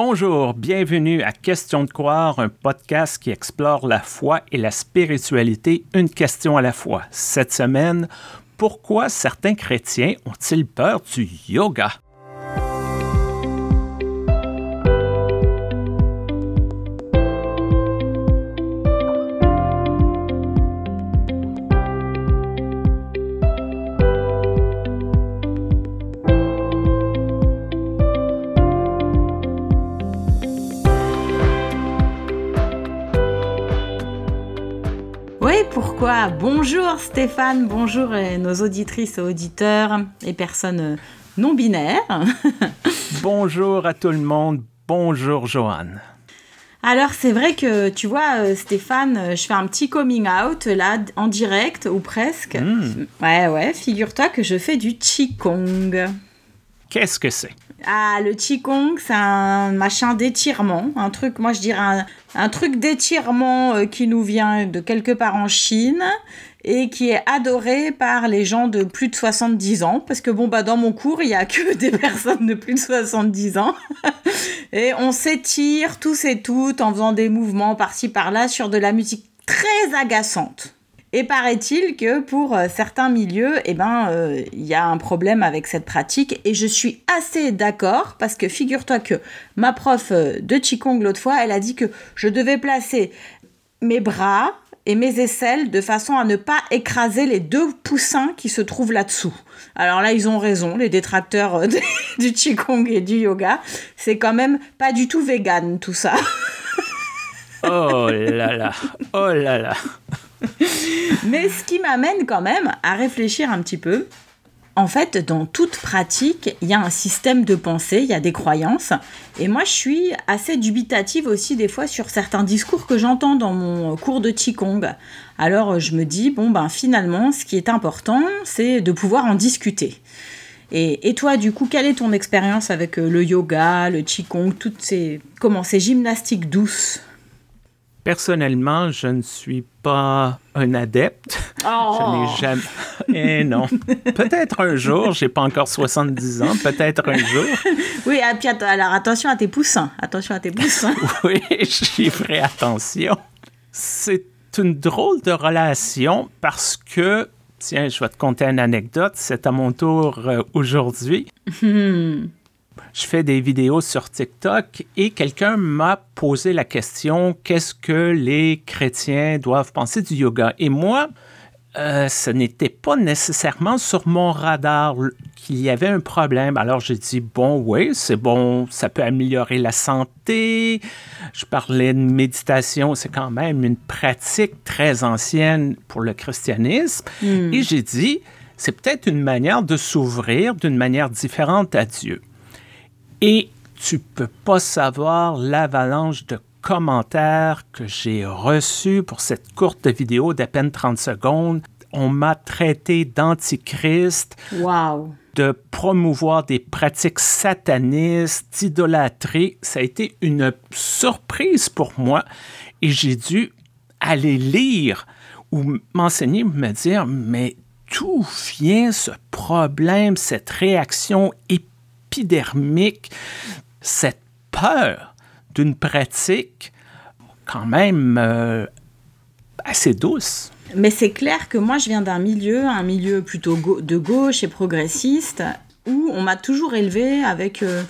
Bonjour, bienvenue à Question de croire, un podcast qui explore la foi et la spiritualité, une question à la fois. Cette semaine, pourquoi certains chrétiens ont-ils peur du yoga? Bonjour Stéphane, bonjour nos auditrices et auditeurs et personnes euh, non binaires. bonjour à tout le monde, bonjour Joanne. Alors c'est vrai que tu vois euh, Stéphane, euh, je fais un petit coming out là en direct ou presque. Hmm. Ouais ouais, figure-toi que je fais du Qigong. Qu'est-ce que c'est? Ah, le Qigong, c'est un machin d'étirement. Un truc, moi je dirais un, truc d'étirement euh, qui nous vient de quelque part en Chine et qui est adoré par les gens de plus de 70 ans. Parce que bon, bah, dans mon cours, il n'y a que des personnes de plus de 70 ans. et on s'étire tous et toutes en faisant des mouvements par-ci par-là sur de la musique très agaçante. Et paraît-il que pour euh, certains milieux, eh ben, euh, il y a un problème avec cette pratique. Et je suis assez d'accord parce que figure-toi que ma prof euh, de Qigong l'autre fois, elle a dit que je devais placer mes bras et mes aisselles de façon à ne pas écraser les deux poussins qui se trouvent là-dessous. Alors là, ils ont raison, les détracteurs du Qigong et du yoga. C'est quand même pas du tout vegan tout ça. oh là là, oh là là. Mais ce qui m'amène quand même à réfléchir un petit peu. En fait, dans toute pratique, il y a un système de pensée, il y a des croyances. Et moi, je suis assez dubitative aussi des fois sur certains discours que j'entends dans mon cours de Qigong. Alors, je me dis, bon, ben finalement, ce qui est important, c'est de pouvoir en discuter. Et, et, toi, du coup, quelle est ton expérience avec euh, le yoga, le Qigong, toutes ces, comment, ces gymnastiques douces? Personnellement, je ne suis pas un adepte. Oh. Je n'ai jamais. Eh non. Peut-être un jour, j'ai pas encore 70 ans, peut-être un jour. Oui, ah, puis alors attention à tes poussins. Attention à tes poussins. oui, j'y ferai attention. C'est une drôle de relation parce que, tiens, je vais te conter une anecdote. C'est à mon tour euh, aujourd'hui. Hmm je fais des vidéos sur TikTok et quelqu'un m'a posé la question qu'est-ce que les chrétiens doivent penser du yoga? Et moi, euh, ce n'était pas nécessairement sur mon radar qu'il y avait un problème. Alors j'ai dit, bon, oui, c'est bon, ça peut améliorer la santé. Je parlais de méditation, c'est quand même une pratique très ancienne pour le christianisme. Hmm. Et j'ai dit, c'est peut-être une manière de s'ouvrir d'une manière différente à Dieu. Et tu peux pas savoir l'avalanche de commentaires que j'ai reçus pour cette courte vidéo d'à peine 30 secondes. On m'a traité d'antichrist. Wow. De promouvoir des pratiques satanistes, d'idolâtrie. Ça a été une surprise pour moi et j'ai dû aller lire ou m'enseigner, me dire, mais d'où vient ce problème, cette réaction épidermique, cette peur d'une pratique quand même euh, assez douce. Mais c'est clair que moi, je viens d'un milieu, un milieu plutôt de gauche et progressiste, où on m'a toujours élevé avec euh,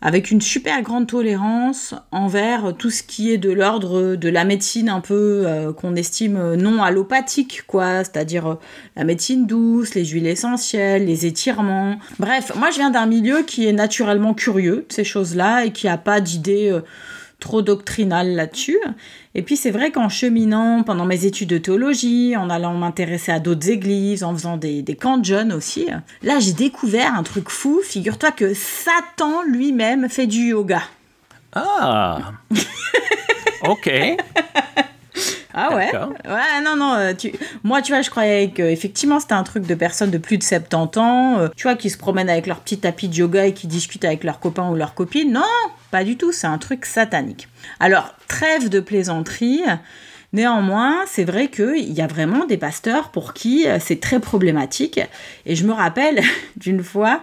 avec une super grande tolérance envers tout ce qui est de l'ordre de la médecine un peu euh, qu'on estime non allopathique, quoi, c'est-à-dire euh, la médecine douce, les huiles essentielles, les étirements. Bref, moi je viens d'un milieu qui est naturellement curieux ces choses-là et qui a pas d'idées euh, trop doctrinales là-dessus. Et puis c'est vrai qu'en cheminant pendant mes études de théologie, en allant m'intéresser à d'autres églises, en faisant des, des camps de jeunes aussi, là j'ai découvert un truc fou. Figure-toi que Satan lui-même fait du yoga. Ah Ok. Ah ouais Ouais, non, non. Euh, tu... Moi, tu vois, je croyais que effectivement c'était un truc de personnes de plus de 70 ans, euh, tu vois, qui se promènent avec leur petit tapis de yoga et qui discutent avec leurs copains ou leurs copines. Non, pas du tout. C'est un truc satanique. Alors, trêve de plaisanterie. Néanmoins, c'est vrai qu'il y a vraiment des pasteurs pour qui euh, c'est très problématique. Et je me rappelle d'une fois,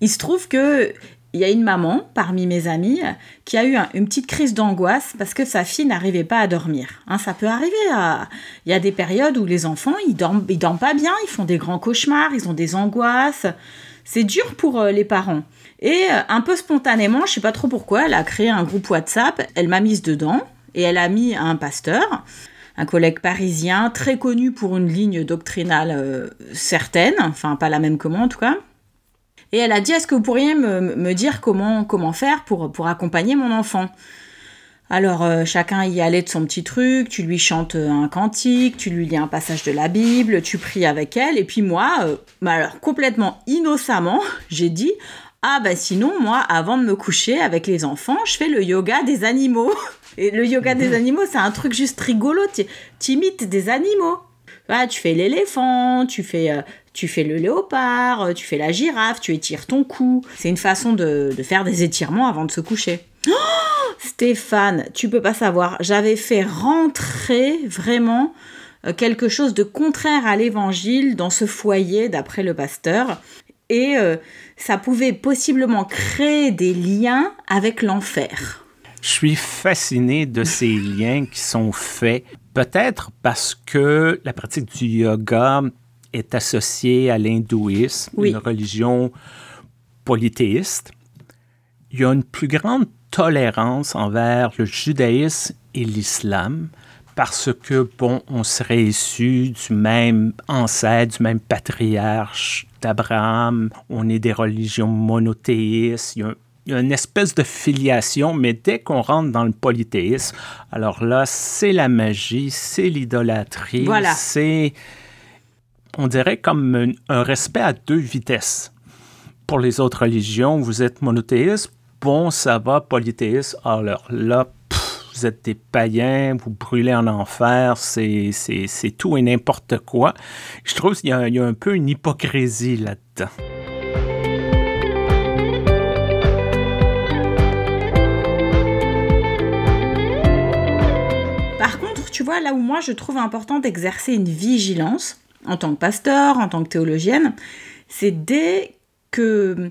il se trouve que il y a une maman parmi mes amis qui a eu une petite crise d'angoisse parce que sa fille n'arrivait pas à dormir. Hein, ça peut arriver. Il y a des périodes où les enfants, ils dorment, ils dorment pas bien, ils font des grands cauchemars, ils ont des angoisses. C'est dur pour euh, les parents. Et euh, un peu spontanément, je sais pas trop pourquoi, elle a créé un groupe WhatsApp, elle m'a mise dedans et elle a mis un pasteur un collègue parisien très connu pour une ligne doctrinale euh, certaine, enfin pas la même que moi en tout cas. Et elle a dit, est-ce que vous pourriez me, dire comment, faire pour, accompagner mon enfant? Alors euh, chacun y allait de son petit truc, tu lui chantes un cantique, tu lui lis un passage de la Bible, tu pries avec elle, et puis moi, bah complètement innocemment, j'ai dit ah bah sinon moi avant de me coucher avec les enfants, je fais le yoga des animaux. Et le yoga des mhm. animaux, c'est un truc juste rigolo, tu imites des animaux. Ah, tu fais l'éléphant, tu fais euh, tu fais le léopard, euh, tu fais la girafe, tu étires ton cou. C'est une façon de, faire des étirements avant de se coucher. Oh Stéphane, tu peux pas savoir, j'avais fait rentrer vraiment euh, quelque chose de contraire à l'évangile dans ce foyer d'après le pasteur. Et euh, ça pouvait possiblement créer des liens avec l'enfer. Je suis fasciné de ces liens qui sont faits, peut-être parce que la pratique du yoga est associé à l'hindouisme, une religion polythéiste. Il y a une plus grande tolérance envers le judaïsme et l'islam parce que, bon, on serait issu du même ancêtre, du même patriarche d'Abraham, on est des religions monothéistes, il y, a, une espèce de filiation, mais dès qu'on rentre dans le polythéisme, alors là, c'est la magie, c'est l'idolâtrie, c'est on dirait comme un, respect à deux vitesses. Pour les autres religions, vous êtes monothéiste, bon, ça va, polythéiste, alors là, vous êtes des païens, vous brûlez en enfer, c'est tout et n'importe quoi. Je trouve qu'il y, y, a un peu une hypocrisie là-dedans. Par contre, tu vois, là où moi je trouve important d'exercer une vigilance, en tant que pasteur, en tant que théologienne, c'est dès que,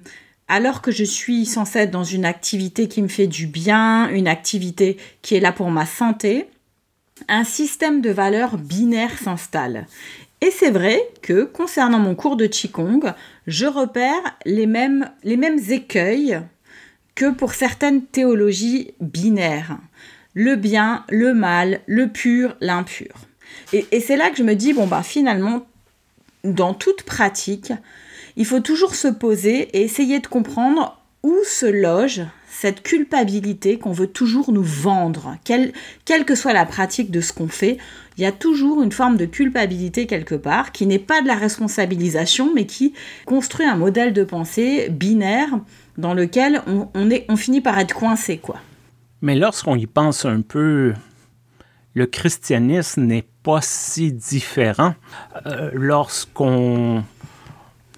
alors que je suis censée être dans une activité qui me fait du bien, une activité qui est là pour ma santé, un système de valeurs binaires s'installe. Et c'est vrai que concernant mon cours de Qigong, je repère les mêmes, les mêmes écueils que pour certaines théologies binaires. Le bien, le mal, le pur, l'impur. Et, c'est là que je me dis, bon, bah finalement, dans toute pratique, il faut toujours se poser et essayer de comprendre où se loge cette culpabilité qu'on veut toujours nous vendre. Quelle, quelle que soit la pratique de ce qu'on fait, il y a toujours une forme de culpabilité quelque part qui n'est pas de la responsabilisation, mais qui construit un modèle de pensée binaire dans lequel on, est, on finit par être coincé. quoi. Mais lorsqu'on y pense un peu, le christianisme n'est pas si différent. Euh, lorsqu'on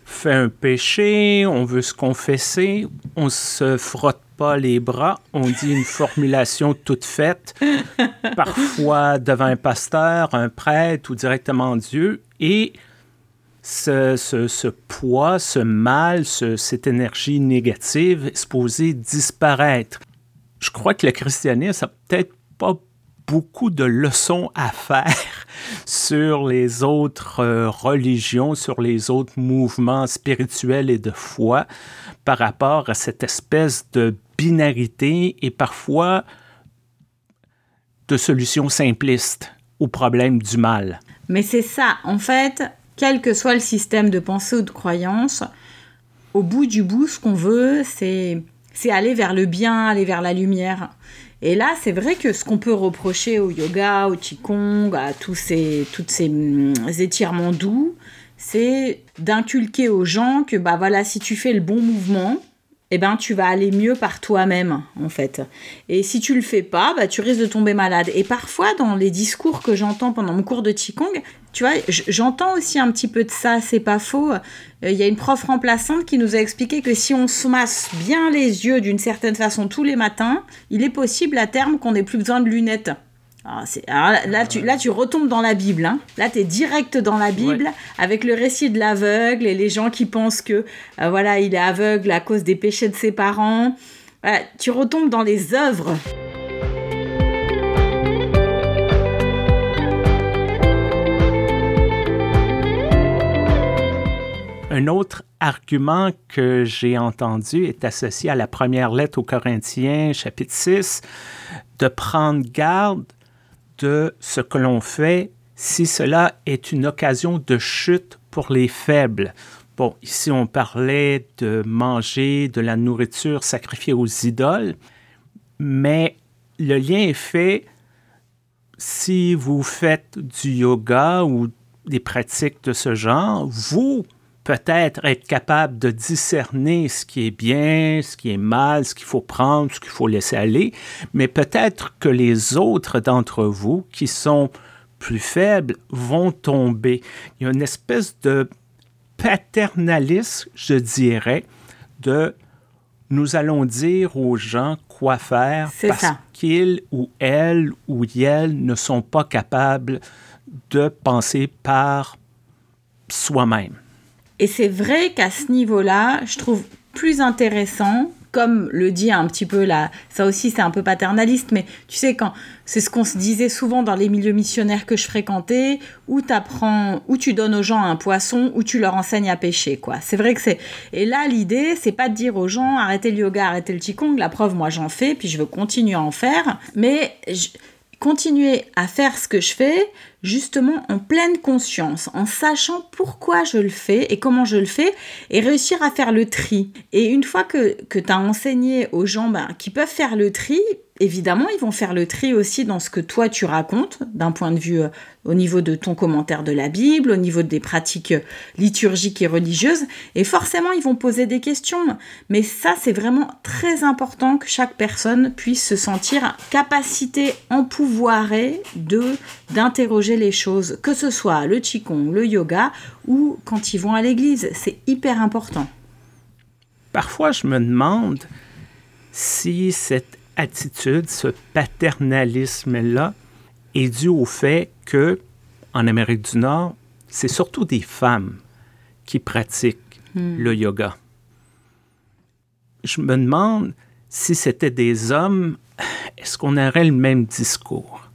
fait un péché, on veut se confesser, on se frotte pas les bras, on dit une formulation toute faite, parfois devant un pasteur, un prêtre ou directement Dieu, et ce, ce, poids, ce mal, cette énergie négative est supposé disparaître. Je crois que le christianisme n'a peut-être pas beaucoup de leçons à faire sur les autres euh, religions, sur les autres mouvements spirituels et de foi par rapport à cette espèce de binarité et parfois de solutions simplistes au problème du mal. Mais c'est ça, en fait, quel que soit le système de pensée ou de croyance, au bout du bout, ce qu'on veut, c'est aller vers le bien, aller vers la lumière. Et là, c'est vrai que ce qu'on peut reprocher au yoga, au qigong, à tous ces, hum, étirements doux, c'est d'inculquer aux gens que bah voilà, si tu fais le bon mouvement, eh ben tu vas aller mieux par toi-même en fait. Et si tu le fais pas, bah tu risques de tomber malade. Et parfois dans les discours que j'entends pendant mon cours de qigong, tu vois, j'entends aussi un petit peu de ça, c'est pas faux. Euh, il y a une prof remplaçante qui nous a expliqué que si on se masse bien les yeux d'une certaine façon tous les matins, il est possible à terme qu'on n'ait plus besoin de lunettes. Ah, là, tu, là, tu retombes dans la Bible. Hein. Là, tu es direct dans la Bible avec le récit de l'aveugle et les gens qui pensent que euh, voilà, il est aveugle à cause des péchés de ses parents. tu retombes dans les œuvres. Un autre argument que j'ai entendu est associé à la première lettre aux Corinthiens, chapitre 6, de prendre garde de ce que l'on fait si cela est une occasion de chute pour les faibles. Bon, ici on parlait de manger de la nourriture sacrifiée aux idoles, mais le lien est fait si vous faites du yoga ou des pratiques de ce genre, vous peut-être être capable de discerner ce qui est bien, ce qui est mal, ce qu'il faut prendre, ce qu'il faut laisser aller, mais peut-être que les autres d'entre vous qui sont plus faibles vont tomber. Il y a une espèce de paternalisme, je dirais, de nous allons dire aux gens quoi faire parce qu'ils ou elles ou elles ne sont pas capables de penser par soi-même. Et c'est vrai qu'à ce niveau-là, je trouve plus intéressant, comme le dit un petit peu là, ça aussi c'est un peu paternaliste, mais tu sais, quand c'est ce qu'on se disait souvent dans les milieux missionnaires que je fréquentais, où apprends, où tu donnes aux gens un poisson, où tu leur enseignes à pêcher, quoi. C'est vrai que c'est. Et là, l'idée, c'est pas de dire aux gens arrêtez le yoga, arrêtez le qigong, la preuve, moi j'en fais, puis je veux continuer à en faire, mais. Continuer à faire ce que je fais, justement en pleine conscience, en sachant pourquoi je le fais et comment je le fais, et réussir à faire le tri. Et une fois que, que tu as enseigné aux gens ben, qui peuvent faire le tri, évidemment, ils vont faire le tri aussi dans ce que toi tu racontes, d'un point de vue euh, au niveau de ton commentaire de la Bible, au niveau des pratiques euh, liturgiques et religieuses, et forcément, ils vont poser des questions. Mais ça, c'est vraiment très important que chaque personne puisse se sentir capacité empouvoirée de d'interroger les choses, que ce soit le qigong, le yoga ou quand ils vont à l'église. C'est hyper important. Parfois, je me demande si cette attitude, ce paternalisme-là, est dû au fait que, en Amérique du Nord, c'est surtout des femmes qui pratiquent hmm. le yoga. Je me demande si c'était des hommes, est-ce qu'on aurait le même discours?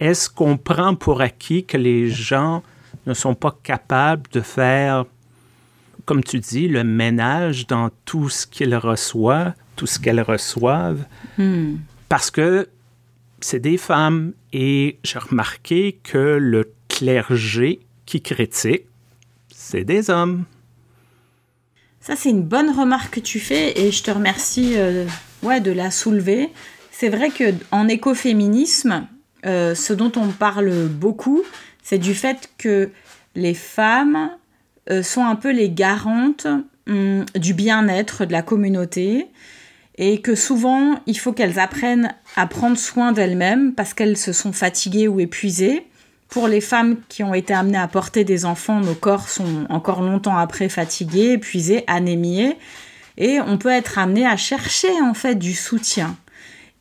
Est-ce qu'on prend pour acquis que les gens ne sont pas capables de faire, comme tu dis, le ménage dans tout ce qu'ils reçoivent, tout ce qu'elles reçoivent, hmm. parce que c'est des femmes et j'ai remarqué que le clergé qui critique, c'est des hommes. Ça, c'est une bonne remarque que tu fais et je te remercie euh, ouais, de la soulever. C'est vrai qu'en écoféminisme, euh, ce dont on parle beaucoup, c'est du fait que les femmes euh, sont un peu les garantes hum, du bien-être de la communauté et que souvent il faut qu'elles apprennent à prendre soin d'elles-mêmes parce qu'elles se sont fatiguées ou épuisées. Pour les femmes qui ont été amenées à porter des enfants, nos corps sont encore longtemps après fatigués, épuisés, anémiés et on peut être amené à chercher en fait du soutien.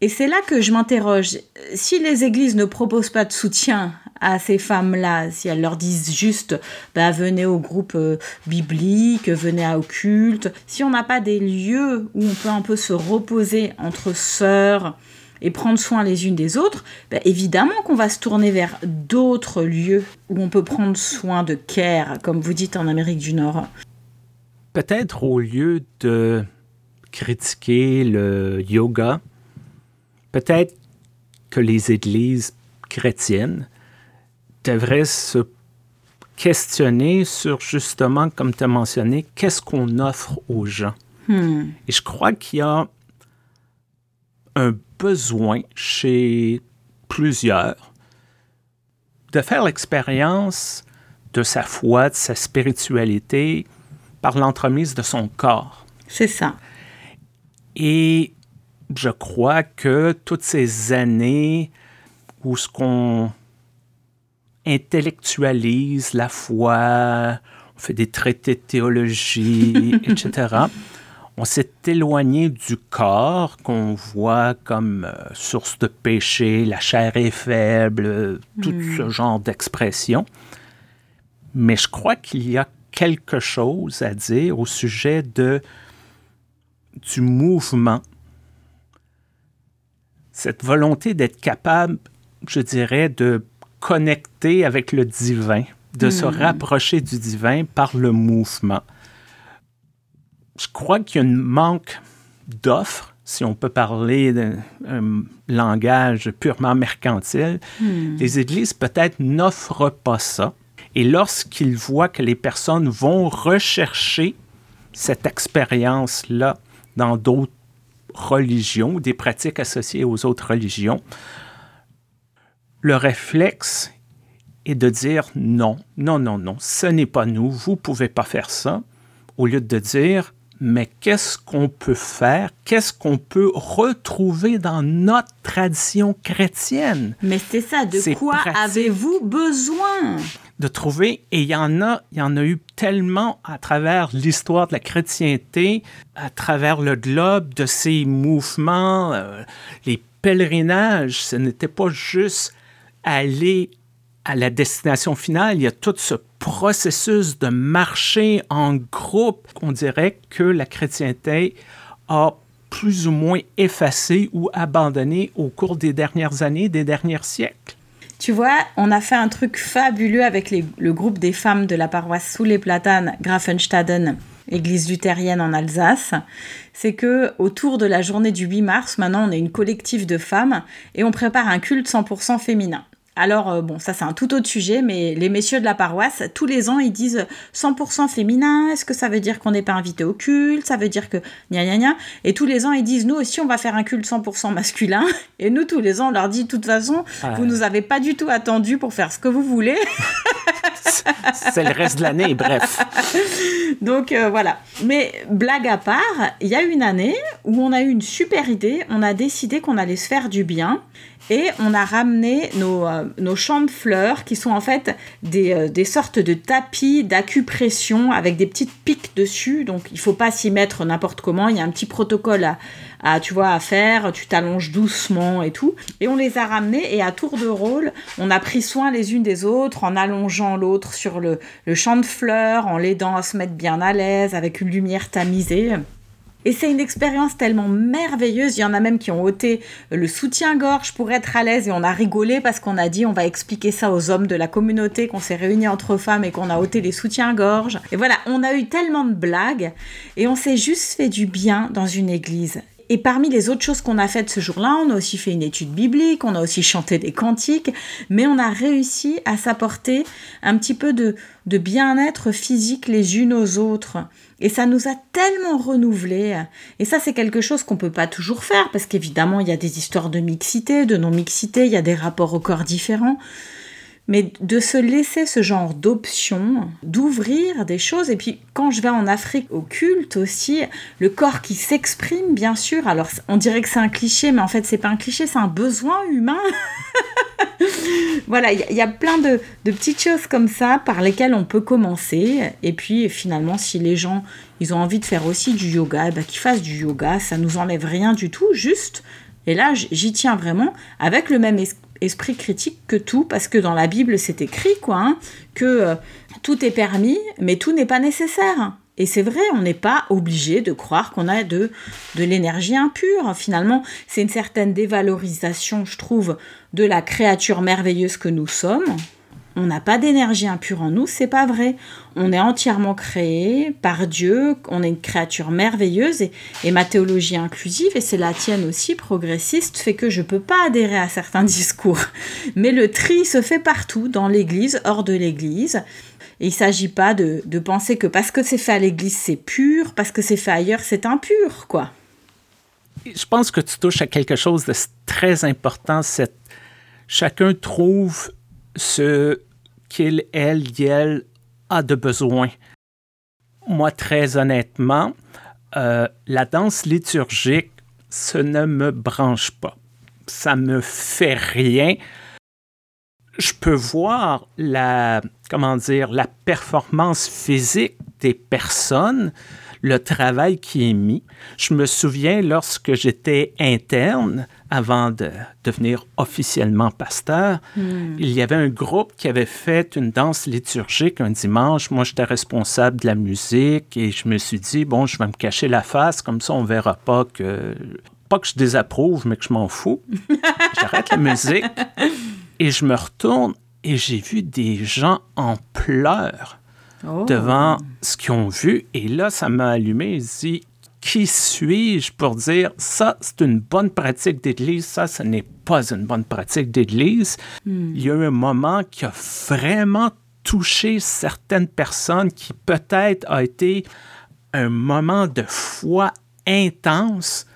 Et c'est là que je m'interroge. Si les églises ne proposent pas de soutien à ces femmes-là, si elles leur disent juste bah, venez au groupe euh, biblique, venez à occulte, si on n'a pas des lieux où on peut un peu se reposer entre sœurs et prendre soin les unes des autres, bah, évidemment qu'on va se tourner vers d'autres lieux où on peut prendre soin de care, comme vous dites en Amérique du Nord. Peut-être au lieu de critiquer le yoga, peut-être que les églises chrétiennes devraient se questionner sur justement, comme tu as mentionné, qu'est-ce qu'on offre aux gens? Hmm. Et je crois qu'il y a un besoin chez plusieurs de faire l'expérience de sa foi, de sa spiritualité par l'entremise de son corps. C'est ça. Et je crois que toutes ces années où ce qu'on intellectualise la foi, on fait des traités de théologie, etc., On s'est éloigné du corps qu'on voit comme euh, source de péché, la chair est faible, tout Hmm. ce genre d'expression. Mais je crois qu'il y a quelque chose à dire au sujet de, du mouvement, cette volonté d'être capable, je dirais, de connecter avec le divin, de se rapprocher du divin par le mouvement. Je crois qu'il y a un manque d'offres, si on peut parler d'un un langage purement mercantile. Les églises peut-être n'offrent pas ça. Et lorsqu'ils voient que les personnes vont rechercher cette expérience-là dans d'autres religions, des pratiques associées aux autres religions, le réflexe est de dire non, non, non, non, ce n'est pas nous, vous ne pouvez pas faire ça, au lieu de dire mais qu'est-ce qu'on peut faire, qu'est-ce qu'on peut retrouver dans notre tradition chrétienne? Mais c'est ça, de quoi avez-vous besoin? De trouver, et il y en a, il y en a eu tellement à travers l'histoire de la chrétienté, à travers le globe, de ces mouvements, euh, les pèlerinages, ce n'était pas juste aller à la destination finale, il y a tout ce processus de marcher en groupe. On dirait que la chrétienté a plus ou moins effacé ou abandonné au cours des dernières années, des derniers siècles. Tu vois, on a fait un truc fabuleux avec le groupe des femmes de la paroisse sous les platanes, Grafenstaden, église luthérienne en Alsace. C'est que autour de la journée du 8 mars, maintenant, on est une collective de femmes et on prépare un culte 100% féminin. Alors, euh, bon, ça c'est un tout autre sujet, mais les messieurs de la paroisse, tous les ans, ils disent 100% féminin, est-ce que ça veut dire qu'on n'est pas invité au culte Ça veut dire que gna gna gna. Et tous les ans, ils disent, nous aussi, on va faire un culte 100% masculin. Et nous, tous les ans, on leur dit, de toute façon, Ah. vous nous avez pas du tout attendu pour faire ce que vous voulez. C'est le reste de l'année, bref. Donc euh, voilà. Mais blague à part, il y a une année où on a eu une super idée. On a décidé qu'on allait se faire du bien. Et on a ramené nos, euh, nos champs de fleurs qui sont en fait des, euh, des sortes de tapis d'acupression avec des petites piques dessus. Donc il faut pas s'y mettre n'importe comment. Il y a un petit protocole à, tu vois, à faire. Tu t'allonges doucement et tout. Et on les a ramenés et à tour de rôle, on a pris soin les unes des autres en allongeant l'autre sur le, le champ de fleurs, en l'aidant à se mettre bien à l'aise avec une lumière tamisée. Et c'est une expérience tellement merveilleuse. Il y en a même qui ont ôté le soutien-gorge pour être à l'aise et on a rigolé parce qu'on a dit on va expliquer ça aux hommes de la communauté, qu'on s'est réunis entre femmes et qu'on a ôté les soutiens-gorge. Et voilà, on a eu tellement de blagues et on s'est juste fait du bien dans une église. Et parmi les autres choses qu'on a faites ce jour-là, on a aussi fait une étude biblique, on a aussi chanté des cantiques, mais on a réussi à s'apporter un petit peu de, de bien-être physique les unes aux autres. Et ça nous a tellement renouvelés. Et ça, c'est quelque chose qu'on peut pas toujours faire, parce qu'évidemment, il y a des histoires de mixité, de non-mixité, il y a des rapports au corps différents. Mais de se laisser ce genre d'options, d'ouvrir des choses. Et puis, quand je vais en Afrique au culte aussi, le corps qui s'exprime, bien sûr. Alors, on dirait que c'est un cliché, mais en fait, c'est pas un cliché, c'est un besoin humain. voilà, il y, a- plein de, petites choses comme ça par lesquelles on peut commencer. Et puis, finalement, si les gens, ils ont envie de faire aussi du yoga, eh ben, qu'ils fassent du yoga. Ça nous enlève rien du tout, juste. Et là, j'y tiens vraiment avec le même es- esprit critique que tout, parce que dans la Bible, c'est écrit, quoi, hein, que euh, tout est permis, mais tout n'est pas nécessaire. Et c'est vrai, on n'est pas obligé de croire qu'on a de, de l'énergie impure. Finalement, c'est une certaine dévalorisation, je trouve, de la créature merveilleuse que nous sommes. On n'a pas d'énergie impure en nous, c'est pas vrai. On est entièrement créé par Dieu, on est une créature merveilleuse et, ma théologie inclusive, et c'est la tienne aussi, progressiste, fait que je peux pas adhérer à certains discours. Mais le tri se fait partout, dans l'église, hors de l'église. Et il ne s'agit pas de, penser que parce que c'est fait à l'église, c'est pur, parce que c'est fait ailleurs, c'est impur, quoi. Je pense que tu touches à quelque chose de très important. C'est chacun trouve ce qu'il, elle, elle a de besoin. Moi, très honnêtement, euh, la danse liturgique, ce ne me branche pas. Ça me fait rien. Je peux voir la, comment dire, la performance physique des personnes, le travail qui est mis. Je me souviens lorsque j'étais interne, avant de devenir officiellement pasteur, Hmm. il y avait un groupe qui avait fait une danse liturgique un dimanche. Moi, j'étais responsable de la musique et je me suis dit, bon, je vais me cacher la face, comme ça, on verra pas que. Pas que je désapprouve, mais que je m'en fous. J'arrête la musique et je me retourne et j'ai vu des gens en pleurs Oh. devant ce qu'ils ont vu. Et là, ça m'a allumé. Je dit, qui suis-je pour dire ça, c'est une bonne pratique d'Église, ça, ce n'est pas une bonne pratique d'Église. Il y a eu un moment qui a vraiment touché certaines personnes qui peut-être a été un moment de foi intense.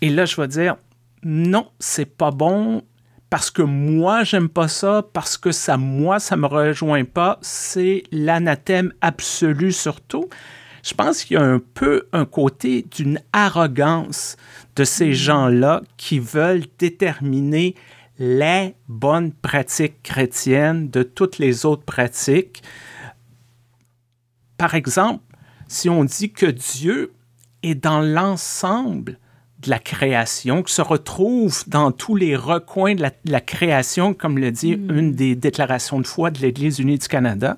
Et là, je vais dire, non, c'est pas bon parce que moi, j'aime pas ça, parce que ça, moi, ça me rejoint pas. C'est l'anathème absolu surtout. Je pense qu'il y a un peu un côté d'une arrogance de ces gens-là qui veulent déterminer les bonnes pratiques chrétiennes de toutes les autres pratiques. Par exemple, si on dit que Dieu est dans l'ensemble de la création, qui se retrouve dans tous les recoins de la, de la création, comme le dit une des déclarations de foi de l'Église unie du Canada,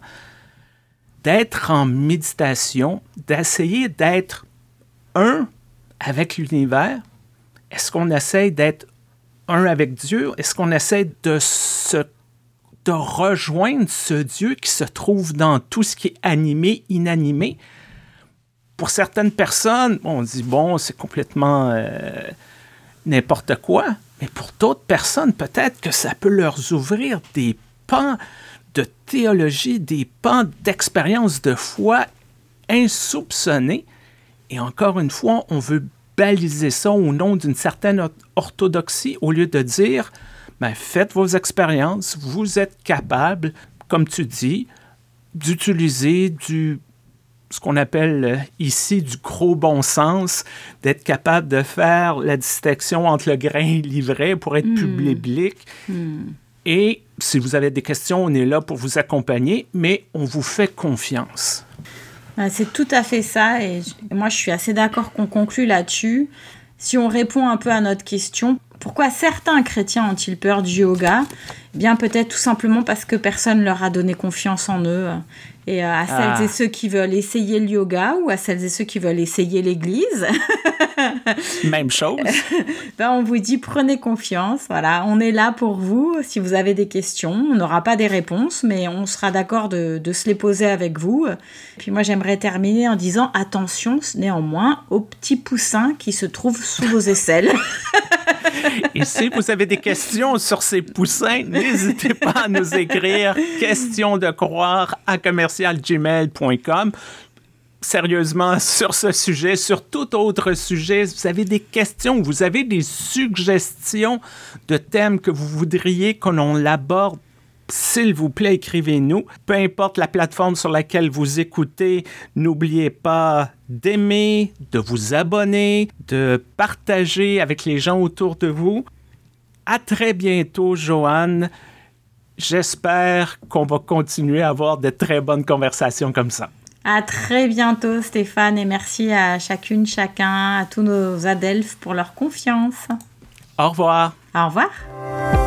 d'être en méditation, d'essayer d'être un avec l'univers. Est-ce qu'on essaie d'être un avec Dieu? Est-ce qu'on essaie de se de rejoindre ce Dieu qui se trouve dans tout ce qui est animé, inanimé? Pour certaines personnes, on dit, bon, c'est complètement euh, n'importe quoi, mais pour d'autres personnes, peut-être que ça peut leur ouvrir des pans de théologie, des pans d'expérience de foi insoupçonnés. Et encore une fois, on veut baliser ça au nom d'une certaine orthodoxie au lieu de dire, ben, faites vos expériences, vous êtes capable, comme tu dis, d'utiliser du ce qu'on appelle euh, ici du gros bon sens, d'être capable de faire la distinction entre le grain et l'ivraie pour être plus biblique. Et si vous avez des questions, on est là pour vous accompagner, mais on vous fait confiance. Ah, C'est tout à fait ça, et moi je suis assez d'accord qu'on conclue là-dessus. Si on répond un peu à notre question, pourquoi certains chrétiens ont-ils peur du yoga? Eh Bien peut-être tout simplement parce que personne leur a donné confiance en eux. Et euh, à celles Ah. et ceux qui veulent essayer le yoga ou à celles et ceux qui veulent essayer l'église, Même chose. ben, on vous dit prenez confiance. Voilà, on est là pour vous. Si vous avez des questions, on n'aura pas des réponses, mais on sera d'accord de, de se les poser avec vous. Puis moi, j'aimerais terminer en disant attention néanmoins aux petits poussins qui se trouvent sous vos aisselles. Et si vous avez des questions sur ces poussins, n'hésitez pas à nous écrire question de croire à Sérieusement, sur ce sujet, sur tout autre sujet, vous avez des questions, vous avez des suggestions de thèmes que vous voudriez qu'on l'aborde, s'il vous plaît, écrivez-nous. Peu importe la plateforme sur laquelle vous écoutez, n'oubliez pas d'aimer, de vous abonner, de partager avec les gens autour de vous. À très bientôt, Joanne. J'espère qu'on va continuer à avoir de très bonnes conversations comme ça. À très bientôt, Stéphane, et merci à chacune, chacun, à tous nos adelphes pour leur confiance. Au revoir. Au revoir.